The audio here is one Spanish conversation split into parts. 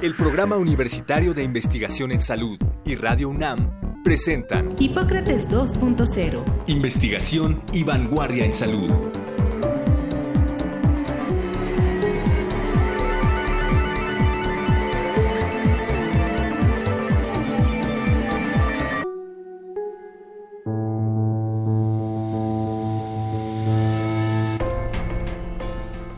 El Programa Universitario de Investigación en Salud y Radio UNAM presentan Hipócrates 2.0. Investigación y vanguardia en salud.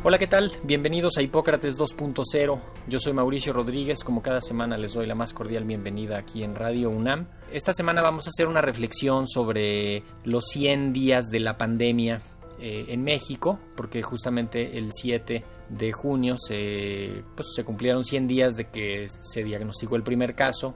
Hola, ¿qué tal? Bienvenidos a Hipócrates 2.0. Yo soy Mauricio Rodríguez. Como cada semana les doy la más cordial bienvenida aquí en Radio UNAM. Esta semana vamos a hacer una reflexión sobre los 100 días de la pandemia eh, en México, porque justamente el 7 de junio se, pues, se cumplieron 100 días de que se diagnosticó el primer caso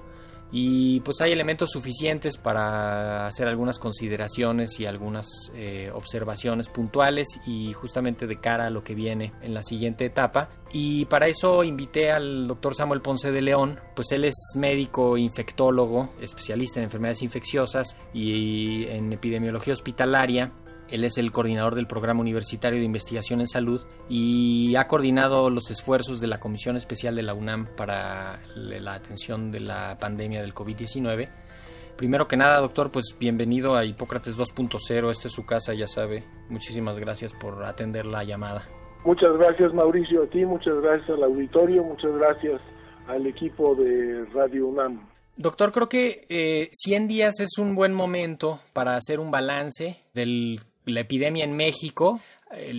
y pues hay elementos suficientes para hacer algunas consideraciones y algunas eh, observaciones puntuales y justamente de cara a lo que viene en la siguiente etapa. Y para eso invité al doctor Samuel Ponce de León, pues él es médico infectólogo, especialista en enfermedades infecciosas y en epidemiología hospitalaria él es el coordinador del Programa Universitario de Investigación en Salud y ha coordinado los esfuerzos de la Comisión Especial de la UNAM para la atención de la pandemia del COVID-19. Primero que nada, doctor, pues bienvenido a Hipócrates 2.0. Esta es su casa, ya sabe. Muchísimas gracias por atender la llamada. Muchas gracias, Mauricio, a ti, muchas gracias al auditorio, muchas gracias al equipo de Radio UNAM. Doctor, creo que eh, 100 días es un buen momento para hacer un balance del la epidemia en México,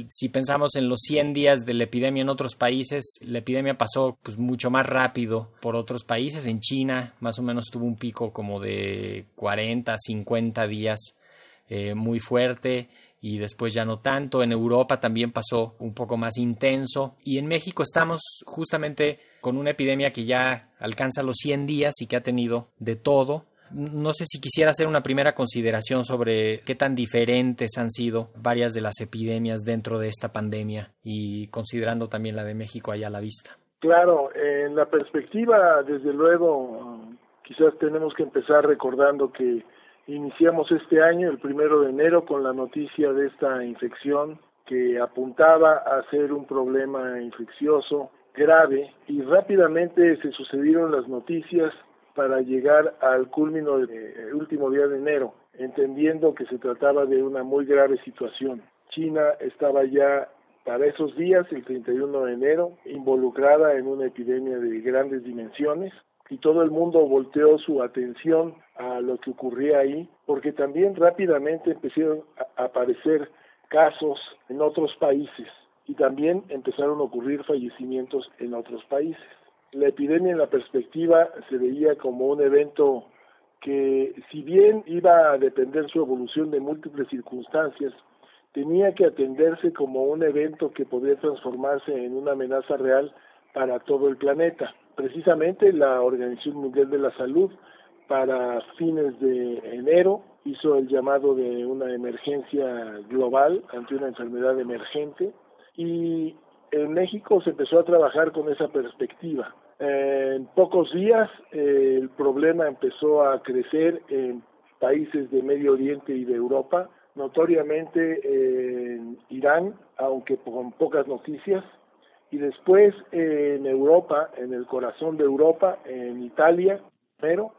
si pensamos en los 100 días de la epidemia en otros países, la epidemia pasó pues mucho más rápido por otros países. En China más o menos tuvo un pico como de 40, 50 días eh, muy fuerte y después ya no tanto. En Europa también pasó un poco más intenso y en México estamos justamente con una epidemia que ya alcanza los 100 días y que ha tenido de todo no sé si quisiera hacer una primera consideración sobre qué tan diferentes han sido varias de las epidemias dentro de esta pandemia y considerando también la de México allá a la vista. Claro, en la perspectiva, desde luego, quizás tenemos que empezar recordando que iniciamos este año, el primero de enero, con la noticia de esta infección que apuntaba a ser un problema infeccioso grave y rápidamente se sucedieron las noticias para llegar al culmino del eh, último día de enero, entendiendo que se trataba de una muy grave situación. China estaba ya para esos días, el 31 de enero, involucrada en una epidemia de grandes dimensiones y todo el mundo volteó su atención a lo que ocurría ahí, porque también rápidamente empezaron a aparecer casos en otros países y también empezaron a ocurrir fallecimientos en otros países la epidemia en la perspectiva se veía como un evento que si bien iba a depender su evolución de múltiples circunstancias, tenía que atenderse como un evento que podía transformarse en una amenaza real para todo el planeta. Precisamente la Organización Mundial de la Salud para fines de enero hizo el llamado de una emergencia global ante una enfermedad emergente y en México se empezó a trabajar con esa perspectiva en pocos días eh, el problema empezó a crecer en países de Medio Oriente y de Europa, notoriamente en Irán, aunque con pocas noticias, y después en Europa, en el corazón de Europa, en Italia, pero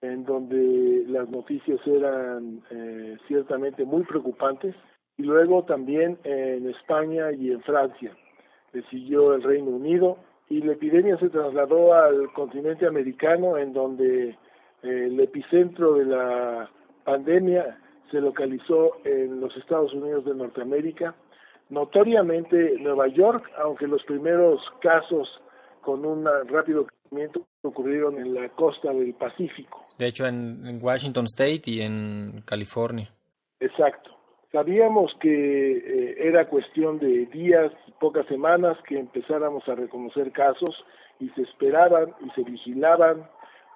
en donde las noticias eran eh, ciertamente muy preocupantes, y luego también en España y en Francia. Le siguió el Reino Unido, y la epidemia se trasladó al continente americano en donde eh, el epicentro de la pandemia se localizó en los Estados Unidos de Norteamérica, notoriamente Nueva York, aunque los primeros casos con un rápido crecimiento ocurrieron en la costa del Pacífico. De hecho, en Washington State y en California. Exacto. Sabíamos que eh, era cuestión de días, pocas semanas que empezáramos a reconocer casos y se esperaban y se vigilaban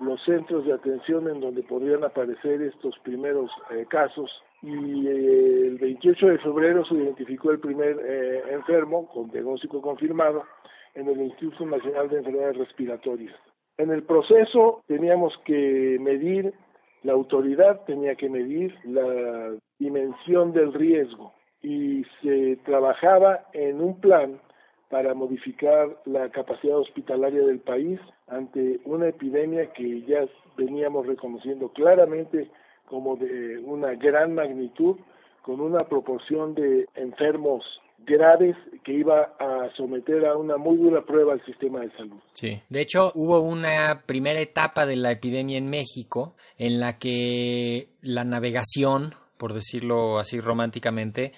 los centros de atención en donde podrían aparecer estos primeros eh, casos y eh, el 28 de febrero se identificó el primer eh, enfermo con diagnóstico confirmado en el Instituto Nacional de Enfermedades Respiratorias. En el proceso teníamos que medir, la autoridad tenía que medir la dimensión del riesgo y se trabajaba en un plan para modificar la capacidad hospitalaria del país ante una epidemia que ya veníamos reconociendo claramente como de una gran magnitud, con una proporción de enfermos graves que iba a someter a una muy dura prueba al sistema de salud. Sí. De hecho, hubo una primera etapa de la epidemia en México en la que la navegación, por decirlo así románticamente,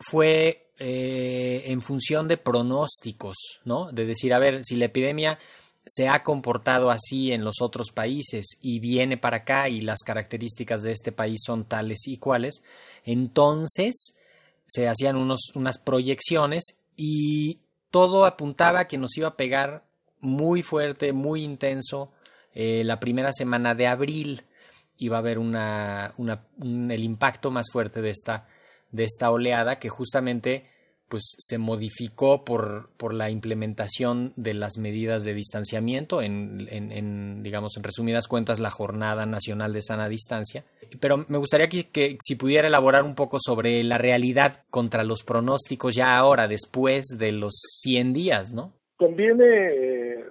fue eh, en función de pronósticos, ¿no? De decir, a ver, si la epidemia se ha comportado así en los otros países y viene para acá y las características de este país son tales y cuales, entonces se hacían unos, unas proyecciones y todo apuntaba que nos iba a pegar muy fuerte, muy intenso eh, la primera semana de abril. Iba a haber una, una, el impacto más fuerte de esta, de esta oleada que justamente pues se modificó por, por la implementación de las medidas de distanciamiento en, en, digamos en resumidas cuentas la jornada nacional de sana distancia. Pero me gustaría que, que, si pudiera elaborar un poco sobre la realidad contra los pronósticos ya ahora después de los 100 días no conviene eh,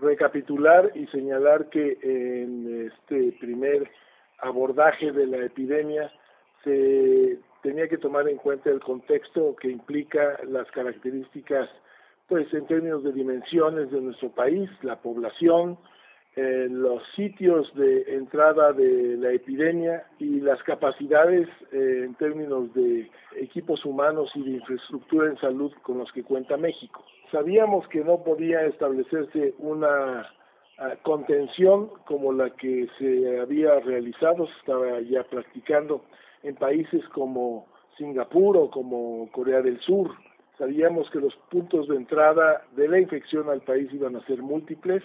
recapitular y señalar que en este primer abordaje de la epidemia se tenía que tomar en cuenta el contexto que implica las características, pues en términos de dimensiones de nuestro país, la población, eh, los sitios de entrada de la epidemia y las capacidades eh, en términos de equipos humanos y de infraestructura en salud con los que cuenta México. Sabíamos que no podía establecerse una ah, contención como la que se había realizado, se estaba ya practicando en países como Singapur o como Corea del Sur. Sabíamos que los puntos de entrada de la infección al país iban a ser múltiples,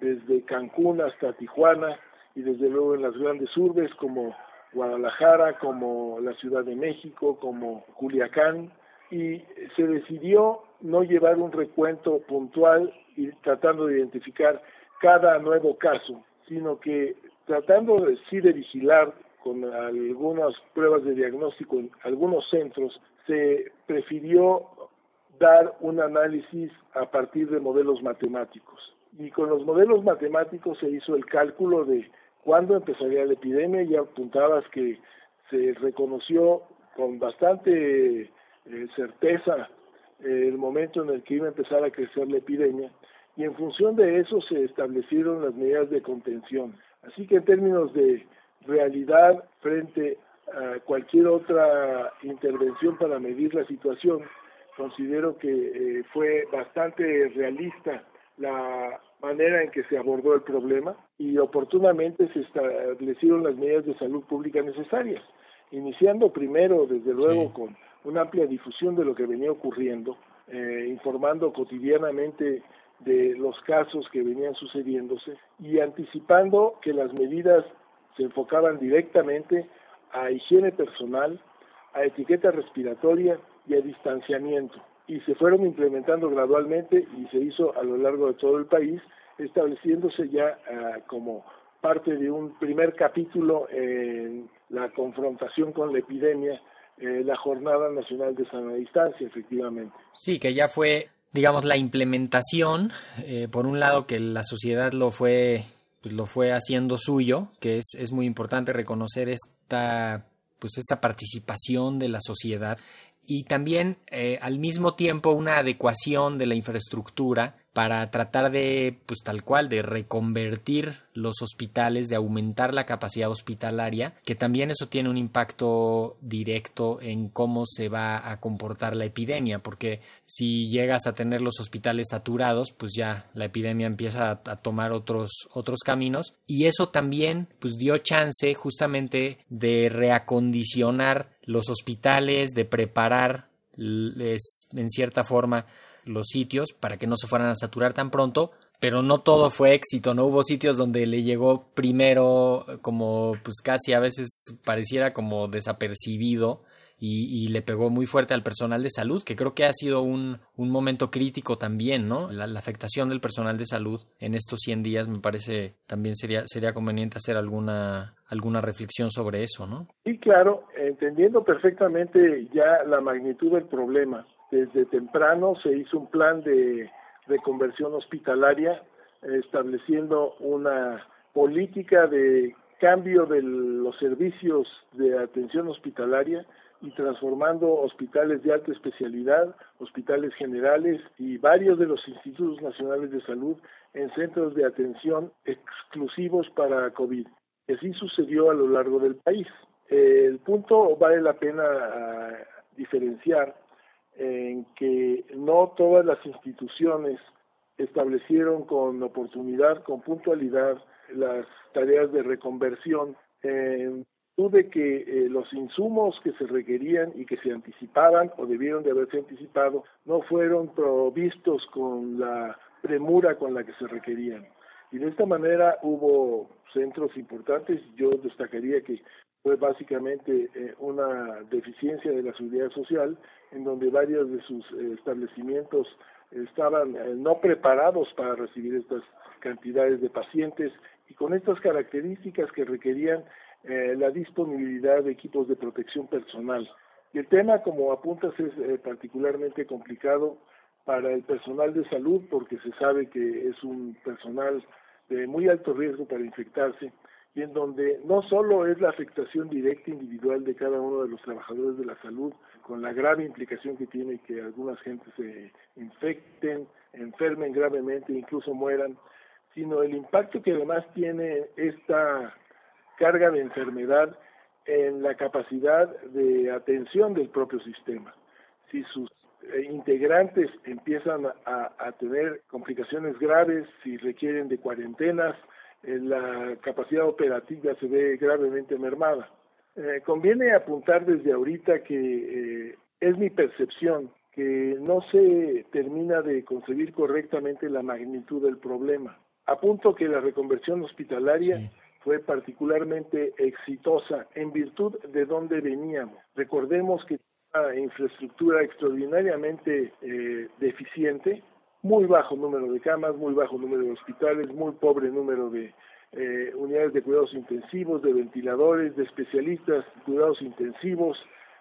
desde Cancún hasta Tijuana y desde luego en las grandes urbes como Guadalajara, como la Ciudad de México, como Culiacán, y se decidió no llevar un recuento puntual y tratando de identificar cada nuevo caso, sino que tratando sí de vigilar con algunas pruebas de diagnóstico en algunos centros, se prefirió dar un análisis a partir de modelos matemáticos. Y con los modelos matemáticos se hizo el cálculo de cuándo empezaría la epidemia y apuntabas que se reconoció con bastante eh, certeza eh, el momento en el que iba a empezar a crecer la epidemia y en función de eso se establecieron las medidas de contención. Así que en términos de realidad frente a cualquier otra intervención para medir la situación. Considero que eh, fue bastante realista la manera en que se abordó el problema y oportunamente se establecieron las medidas de salud pública necesarias, iniciando primero, desde luego, con una amplia difusión de lo que venía ocurriendo, eh, informando cotidianamente de los casos que venían sucediéndose y anticipando que las medidas se enfocaban directamente a higiene personal, a etiqueta respiratoria y a distanciamiento. Y se fueron implementando gradualmente y se hizo a lo largo de todo el país, estableciéndose ya ah, como parte de un primer capítulo en la confrontación con la epidemia, eh, la Jornada Nacional de Sana Distancia, efectivamente. Sí, que ya fue, digamos, la implementación, eh, por un lado que la sociedad lo fue pues lo fue haciendo suyo, que es, es muy importante reconocer esta, pues esta participación de la sociedad y también eh, al mismo tiempo una adecuación de la infraestructura para tratar de, pues tal cual, de reconvertir los hospitales, de aumentar la capacidad hospitalaria, que también eso tiene un impacto directo en cómo se va a comportar la epidemia, porque si llegas a tener los hospitales saturados, pues ya la epidemia empieza a, tomar otros, otros caminos, y eso también, pues dio chance justamente de reacondicionar los hospitales, de preparar en cierta forma los sitios para que no se fueran a saturar tan pronto, pero no todo fue éxito, no hubo sitios donde le llegó primero como pues casi a veces pareciera como desapercibido y, le pegó muy fuerte al personal de salud, que creo que ha sido un, un momento crítico también, ¿no? La, afectación del personal de salud en estos 100 días me parece también sería, sería conveniente hacer alguna, alguna reflexión sobre eso, ¿no? Sí, claro, entendiendo perfectamente ya la magnitud del problema. Desde temprano se hizo un plan de reconversión hospitalaria estableciendo una política de cambio de los servicios de atención hospitalaria y transformando hospitales de alta especialidad, hospitales generales y varios de los institutos nacionales de salud en centros de atención exclusivos para COVID. Así sucedió a lo largo del país. El punto vale la pena ah, diferenciar en que no todas las instituciones establecieron con oportunidad, con puntualidad, las tareas de reconversión en de que eh, los insumos que se requerían y que se anticipaban o debieron de haberse anticipado no fueron provistos con la premura con la que se requerían. Y de esta manera hubo centros importantes, yo destacaría que fue básicamente eh, una deficiencia de la seguridad social, en donde varios de sus eh, establecimientos estaban no preparados para recibir estas cantidades de pacientes y con estas características que requerían eh, la disponibilidad de equipos de protección personal. Y el tema, como apuntas, es eh, particularmente complicado para el personal de salud porque se sabe que es un personal de muy alto riesgo para infectarse y en donde no solo es la afectación directa individual de cada uno de los trabajadores de la salud, con la grave implicación que tiene que algunas gentes se infecten, enfermen gravemente, incluso mueran, sino el impacto que además tiene esta carga de enfermedad en la capacidad de atención del propio sistema. Si sus eh, integrantes empiezan a, tener complicaciones graves, si requieren de cuarentenas, la capacidad operativa se ve gravemente mermada. Eh, conviene apuntar desde ahorita que es mi percepción que no se termina de concebir correctamente la magnitud del problema. Apunto que la reconversión hospitalaria fue particularmente exitosa en virtud de dónde veníamos. Recordemos que una infraestructura extraordinariamente eh, deficiente, muy bajo número de camas, muy bajo número de hospitales, muy pobre número de eh, unidades de cuidados intensivos, de ventiladores, de especialistas cuidados intensivos.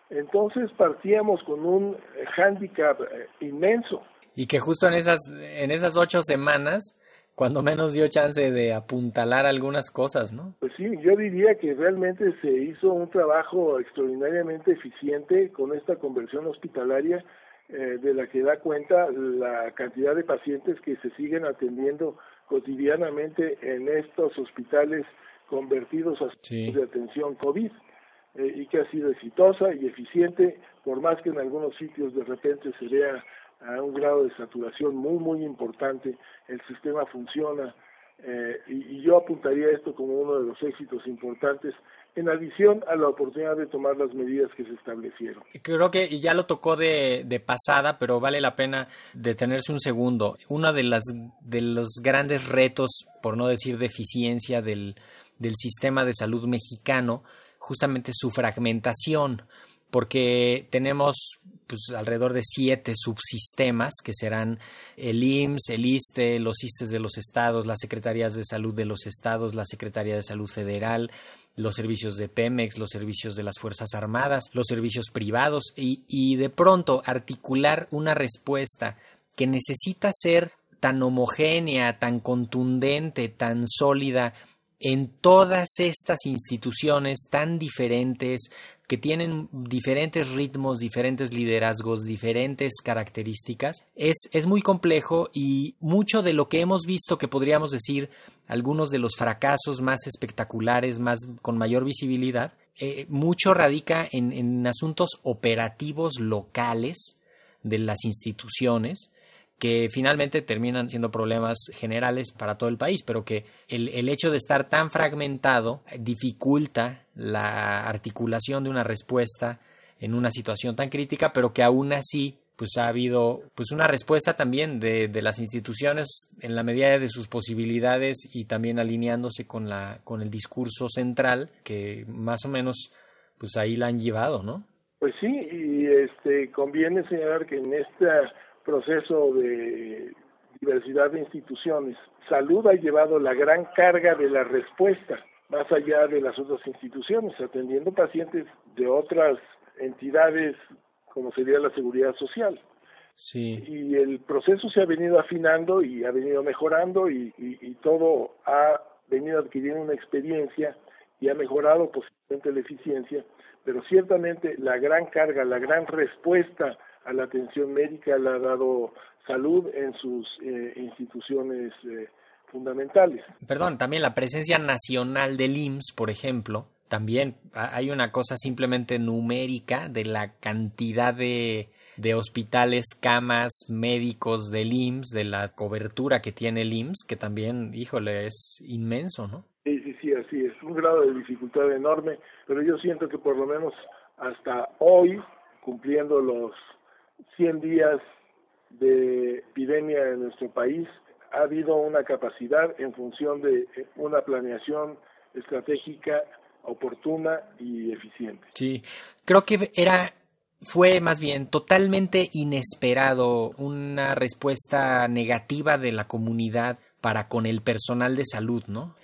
Entonces partíamos con un hándicap eh, inmenso. Y que justo en esas, en esas ocho semanas cuando menos dio chance de apuntalar algunas cosas, ¿no? Pues sí, yo diría que realmente se hizo un trabajo extraordinariamente eficiente con esta conversión hospitalaria eh, de la que da cuenta la cantidad de pacientes que se siguen atendiendo cotidianamente en estos hospitales convertidos a de atención COVID eh, y que ha sido exitosa y eficiente, por más que en algunos sitios de repente se vea a un grado de saturación muy, muy importante, el sistema funciona eh, y, yo apuntaría esto como uno de los éxitos importantes en adición a la oportunidad de tomar las medidas que se establecieron. Creo que ya lo tocó de, de pasada, pero vale la pena detenerse un segundo. Uno de, las, de los grandes retos, por no decir deficiencia, del, del sistema de salud mexicano, justamente su fragmentación porque tenemos pues, alrededor de siete subsistemas que serán el IMSS, el ISTE, los ISTES de los estados, las secretarías de salud de los estados, la Secretaría de Salud Federal, los servicios de Pemex, los servicios de las Fuerzas Armadas, los servicios privados y, y de pronto articular una respuesta que necesita ser tan homogénea, tan contundente, tan sólida en todas estas instituciones tan diferentes, que tienen diferentes ritmos, diferentes liderazgos, diferentes características, es, es muy complejo y mucho de lo que hemos visto que podríamos decir algunos de los fracasos más espectaculares, más con mayor visibilidad, eh, mucho radica en, en asuntos operativos locales de las instituciones que finalmente terminan siendo problemas generales para todo el país, pero que el, el, hecho de estar tan fragmentado dificulta la articulación de una respuesta en una situación tan crítica, pero que aún así pues ha habido pues una respuesta también de, de, las instituciones en la medida de sus posibilidades y también alineándose con la con el discurso central que más o menos pues ahí la han llevado, ¿no? Pues sí, y este conviene señalar que en este proceso de diversidad de instituciones, salud ha llevado la gran carga de la respuesta más allá de las otras instituciones, atendiendo pacientes de otras entidades como sería la seguridad social. Sí. Y el proceso se ha venido afinando y ha venido mejorando y, y, todo ha venido adquiriendo una experiencia y ha mejorado posiblemente la eficiencia, pero ciertamente la gran carga, la gran respuesta a la atención médica la ha dado salud en sus eh, instituciones eh, fundamentales. Perdón, también la presencia nacional del IMSS, por ejemplo, también hay una cosa simplemente numérica de la cantidad de, de hospitales, camas, médicos del IMSS, de la cobertura que tiene el IMSS, que también, híjole, es inmenso, ¿no? Sí, sí, sí, así es. Un grado de dificultad enorme, pero yo siento que por lo menos hasta hoy, cumpliendo los 100 días de epidemia en nuestro país, ha habido una capacidad en función de una planeación estratégica oportuna y eficiente. Sí, creo que era fue más bien totalmente inesperado una respuesta negativa de la comunidad para con el personal de salud, ¿no?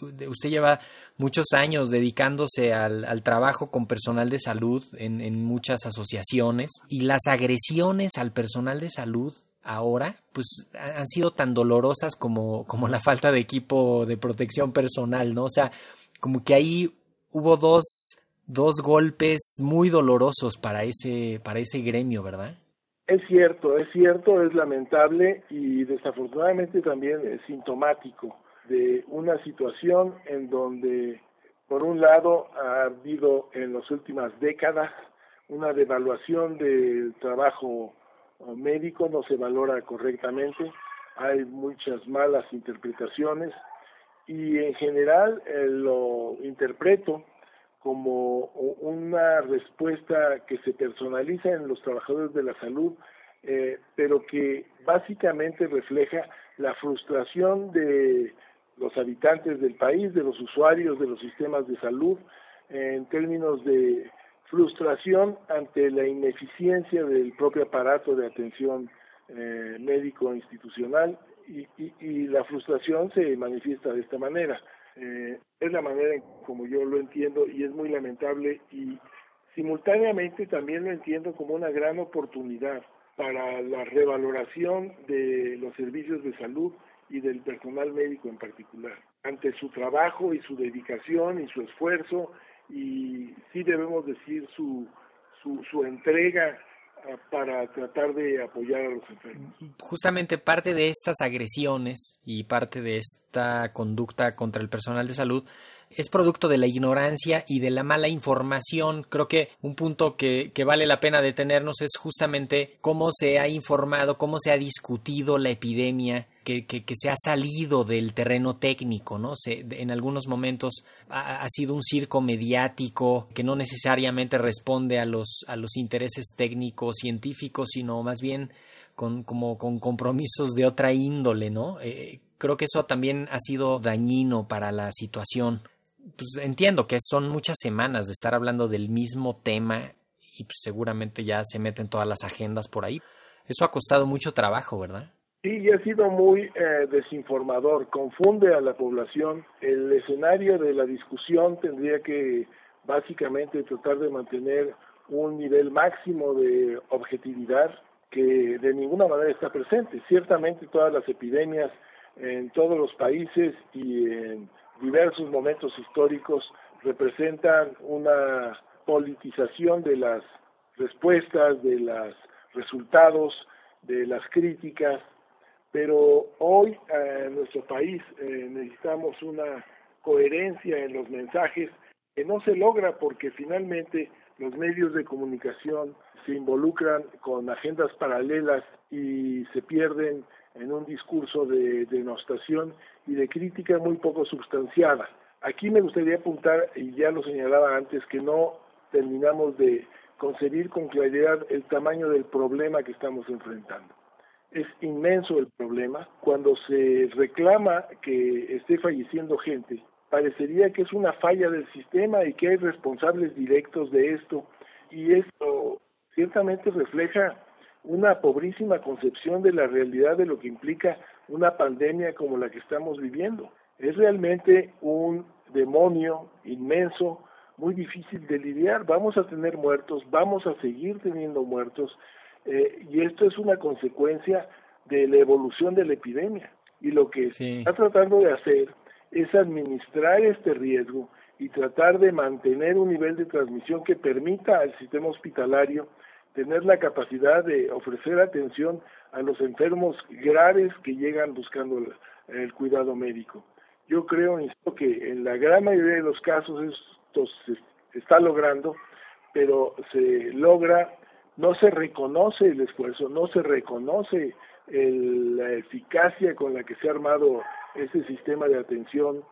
Usted lleva muchos años dedicándose al, al trabajo con personal de salud en, en, muchas asociaciones y las agresiones al personal de salud ahora pues han sido tan dolorosas como, como la falta de equipo de protección personal, ¿no? O sea, como que ahí hubo dos, dos golpes muy dolorosos para ese, para ese gremio, ¿verdad? Es cierto, es cierto, es lamentable y desafortunadamente también es sintomático de una situación en donde, por un lado, ha habido en las últimas décadas una devaluación del trabajo médico, no se valora correctamente, hay muchas malas interpretaciones y en general eh, lo interpreto como una respuesta que se personaliza en los trabajadores de la salud, eh, pero que básicamente refleja la frustración de los habitantes del país, de los usuarios de los sistemas de salud, en términos de frustración ante la ineficiencia del propio aparato de atención eh, médico institucional y, y, la frustración se manifiesta de esta manera. Eh, es la manera en como yo lo entiendo y es muy lamentable y simultáneamente también lo entiendo como una gran oportunidad para la revaloración de los servicios de salud y del personal médico en particular. Ante su trabajo y su dedicación y su esfuerzo y sí debemos decir su, su, su entrega para tratar de apoyar a los enfermos. Justamente parte de estas agresiones y parte de esta conducta contra el personal de salud es producto de la ignorancia y de la mala información. Creo que un punto que, que, vale la pena detenernos es justamente cómo se ha informado, cómo se ha discutido la epidemia que, que, que, se ha salido del terreno técnico, ¿no? Se, en algunos momentos ha, sido un circo mediático que no necesariamente responde a los, a los intereses técnicos científicos, sino más bien con, como, con compromisos de otra índole, ¿no? Eh, creo que eso también ha sido dañino para la situación. Pues entiendo que son muchas semanas de estar hablando del mismo tema y pues seguramente ya se meten todas las agendas por ahí. Eso ha costado mucho trabajo, ¿verdad? Sí, y ha sido muy eh, desinformador, confunde a la población. El escenario de la discusión tendría que básicamente tratar de mantener un nivel máximo de objetividad que de ninguna manera está presente. Ciertamente todas las epidemias en todos los países y en diversos momentos históricos representan una politización de las respuestas, de los resultados, de las críticas, pero hoy eh, en nuestro país eh, necesitamos una coherencia en los mensajes que no se logra porque finalmente los medios de comunicación se involucran con agendas paralelas y se pierden en un discurso de denostación y de crítica muy poco sustanciada. Aquí me gustaría apuntar, y ya lo señalaba antes, que no terminamos de concebir con claridad el tamaño del problema que estamos enfrentando. Es inmenso el problema. Cuando se reclama que esté falleciendo gente, parecería que es una falla del sistema y que hay responsables directos de esto. Y esto ciertamente refleja una pobrísima concepción de la realidad de lo que implica una pandemia como la que estamos viviendo. Es realmente un demonio inmenso, muy difícil de lidiar. Vamos a tener muertos, vamos a seguir teniendo muertos, eh, y esto es una consecuencia de la evolución de la epidemia. Y lo que se está tratando de hacer es administrar este riesgo y tratar de mantener un nivel de transmisión que permita al sistema hospitalario tener la capacidad de ofrecer atención a los enfermos graves que llegan buscando el, cuidado médico. Yo creo insisto, que en la gran mayoría de los casos esto se está logrando, pero se logra, no se reconoce el esfuerzo, no se reconoce la eficacia con la que se ha armado ese sistema de atención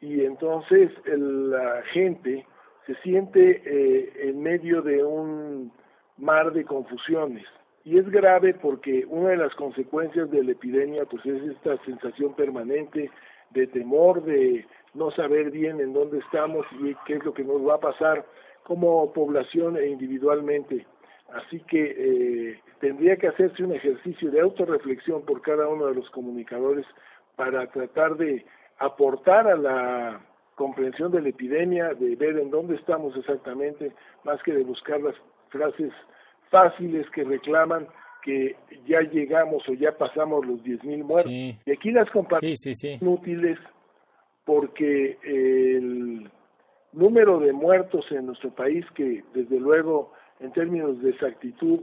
y entonces la gente se siente eh, en medio de un mar de confusiones. Y es grave porque una de las consecuencias de la epidemia pues es esta sensación permanente de temor, de no saber bien en dónde estamos y qué es lo que nos va a pasar como población e individualmente. Así que eh, tendría que hacerse un ejercicio de autorreflexión por cada uno de los comunicadores para tratar de aportar a la comprensión de la epidemia, de ver en dónde estamos exactamente, más que de buscar las frases fáciles que reclaman que ya llegamos o ya pasamos los 10.000 muertos. Y aquí las comparaciones son útiles porque el número de muertos en nuestro país, que desde luego en términos de exactitud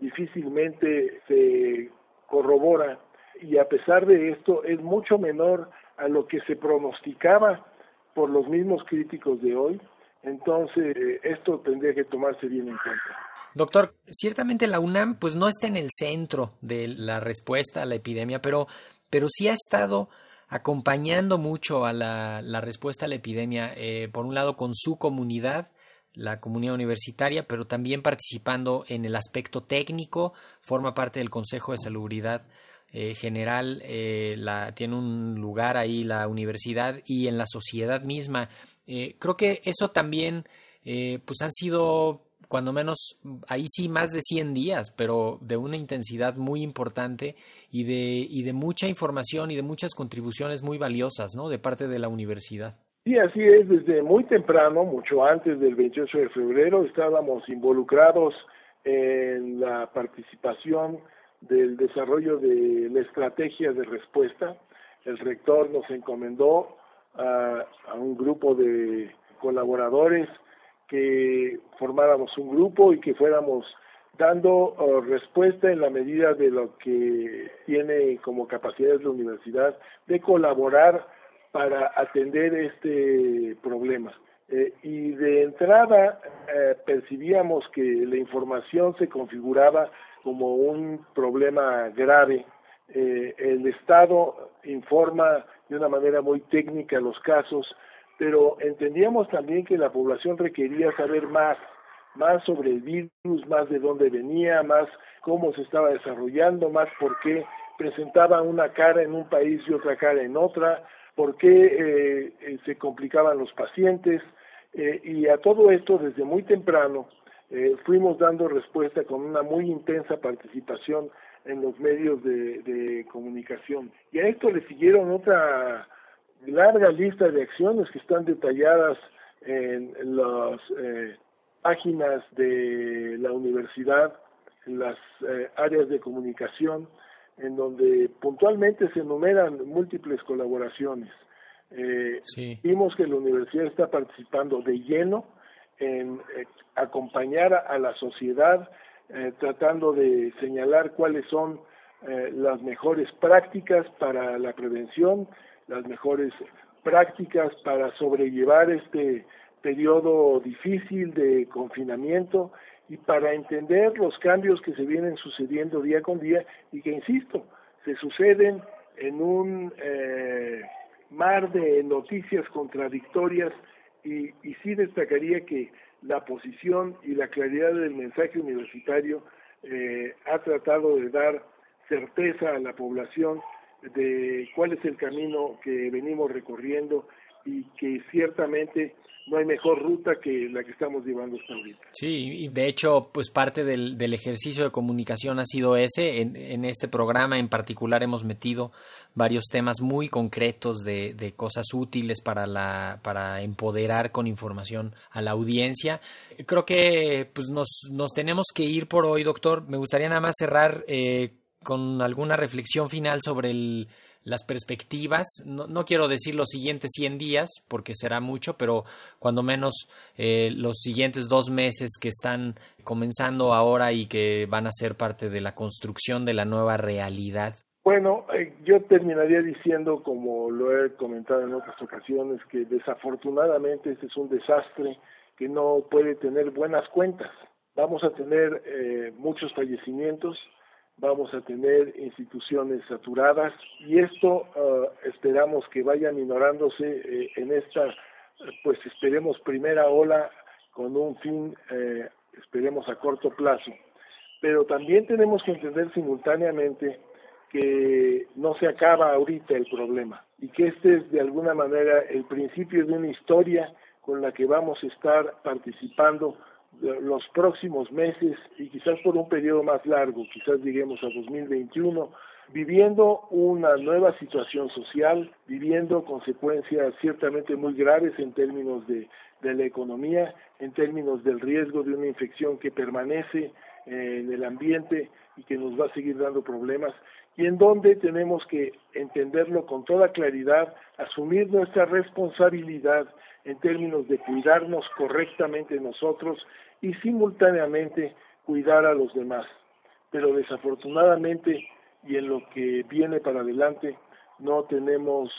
difícilmente se corrobora, y a pesar de esto es mucho menor a lo que se pronosticaba por los mismos críticos de hoy, entonces esto tendría que tomarse bien en cuenta. Doctor, ciertamente la UNAM pues no está en el centro de la respuesta a la epidemia, pero, pero sí ha estado acompañando mucho a la, la respuesta a la epidemia, eh, por un lado con su comunidad, la comunidad universitaria, pero también participando en el aspecto técnico, forma parte del Consejo de Salubridad eh, General, eh, la, tiene un lugar ahí la universidad y en la sociedad misma. creo que eso también pues han sido cuando menos, ahí sí más de 100 días, pero de una intensidad muy importante y de, y de mucha información y de muchas contribuciones muy valiosas, ¿no? De parte de la universidad. Sí, así es, desde muy temprano, mucho antes del 28 de febrero, estábamos involucrados en la participación del desarrollo de la estrategia de respuesta. El rector nos encomendó a, un grupo de colaboradores que formáramos un grupo y que fuéramos dando uh, respuesta en la medida de lo que tiene como capacidad la universidad de colaborar para atender este problema. Eh, y de entrada eh, percibíamos que la información se configuraba como un problema grave. Eh, el Estado informa de una manera muy técnica los casos, pero entendíamos también que la población requería saber más, más sobre el virus, más de dónde venía, más cómo se estaba desarrollando, más por qué presentaba una cara en un país y otra cara en otra, por qué eh, eh, se complicaban los pacientes, eh, y a todo esto desde muy temprano fuimos dando respuesta con una muy intensa participación en los medios de, comunicación. Y a esto le siguieron otra larga lista de acciones que están detalladas en, las eh, páginas de la universidad, en las eh, áreas de comunicación, en donde puntualmente se enumeran múltiples colaboraciones. Eh, Vimos que la universidad está participando de lleno en eh, acompañar a, la sociedad, tratando de señalar cuáles son las mejores prácticas para la prevención, las mejores prácticas para sobrellevar este periodo difícil de confinamiento y para entender los cambios que se vienen sucediendo día con día y que, insisto, se suceden en un eh, mar de noticias contradictorias y, y sí destacaría que la posición y la claridad del mensaje universitario eh, ha tratado de dar certeza a la población de cuál es el camino que venimos recorriendo y que ciertamente no hay mejor ruta que la que estamos llevando hasta ahorita. Sí, y de hecho, pues parte del, del ejercicio de comunicación ha sido ese. En, en, este programa en particular hemos metido varios temas muy concretos de, de cosas útiles para, la, para empoderar con información a la audiencia. Creo que pues nos, nos tenemos que ir por hoy, doctor. Me gustaría nada más cerrar eh, con alguna reflexión final sobre el las perspectivas, no, no, quiero decir los siguientes 100 días, porque será mucho, pero cuando menos eh, los siguientes dos meses que están comenzando ahora y que van a ser parte de la construcción de la nueva realidad. Bueno, eh, yo terminaría diciendo, como lo he comentado en otras ocasiones, que desafortunadamente este es un desastre que no puede tener buenas cuentas. Vamos a tener eh, muchos fallecimientos, vamos a tener instituciones saturadas y esto uh, esperamos que vaya minorándose eh, en esta, pues esperemos primera ola con un fin, eh, esperemos a corto plazo. Pero también tenemos que entender simultáneamente que no se acaba ahorita el problema y que este es de alguna manera el principio de una historia con la que vamos a estar participando los próximos meses y quizás por un periodo más largo, quizás lleguemos a 2021, viviendo una nueva situación social, viviendo consecuencias ciertamente muy graves en términos de, de la economía, en términos del riesgo de una infección que permanece en el ambiente y que nos va a seguir dando problemas y en donde tenemos que entenderlo con toda claridad, asumir nuestra responsabilidad en términos de cuidarnos correctamente nosotros y simultáneamente cuidar a los demás. Pero desafortunadamente y en lo que viene para adelante no tenemos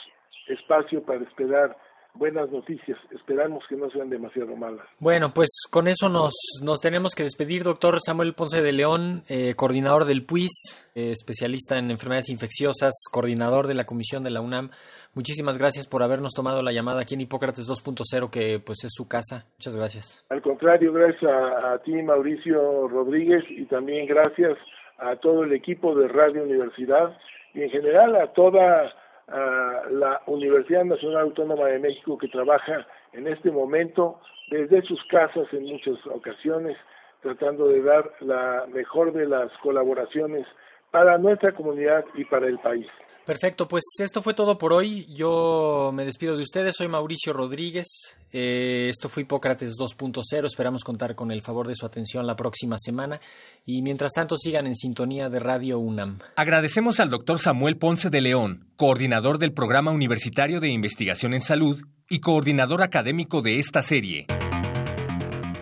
espacio para esperar buenas noticias. Esperamos que no sean demasiado malas. Bueno, pues con eso nos, nos tenemos que despedir, doctor Samuel Ponce de León, eh, coordinador del PUIS, eh, especialista en enfermedades infecciosas, coordinador de la Comisión de la UNAM. Muchísimas gracias por habernos tomado la llamada aquí en Hipócrates 2.0, que pues es su casa. Muchas gracias. Al contrario, gracias a, a ti, Mauricio Rodríguez, y también gracias a todo el equipo de Radio Universidad y en general a toda a la Universidad Nacional Autónoma de México que trabaja en este momento desde sus casas en muchas ocasiones tratando de dar la mejor de las colaboraciones para nuestra comunidad y para el país. Perfecto, pues esto fue todo por hoy. Yo me despido de ustedes. Soy Mauricio Rodríguez. Eh, esto fue Hipócrates 2.0. Esperamos contar con el favor de su atención la próxima semana. Y mientras tanto, sigan en sintonía de Radio UNAM. Agradecemos al doctor Samuel Ponce de León, coordinador del Programa Universitario de Investigación en Salud y coordinador académico de esta serie.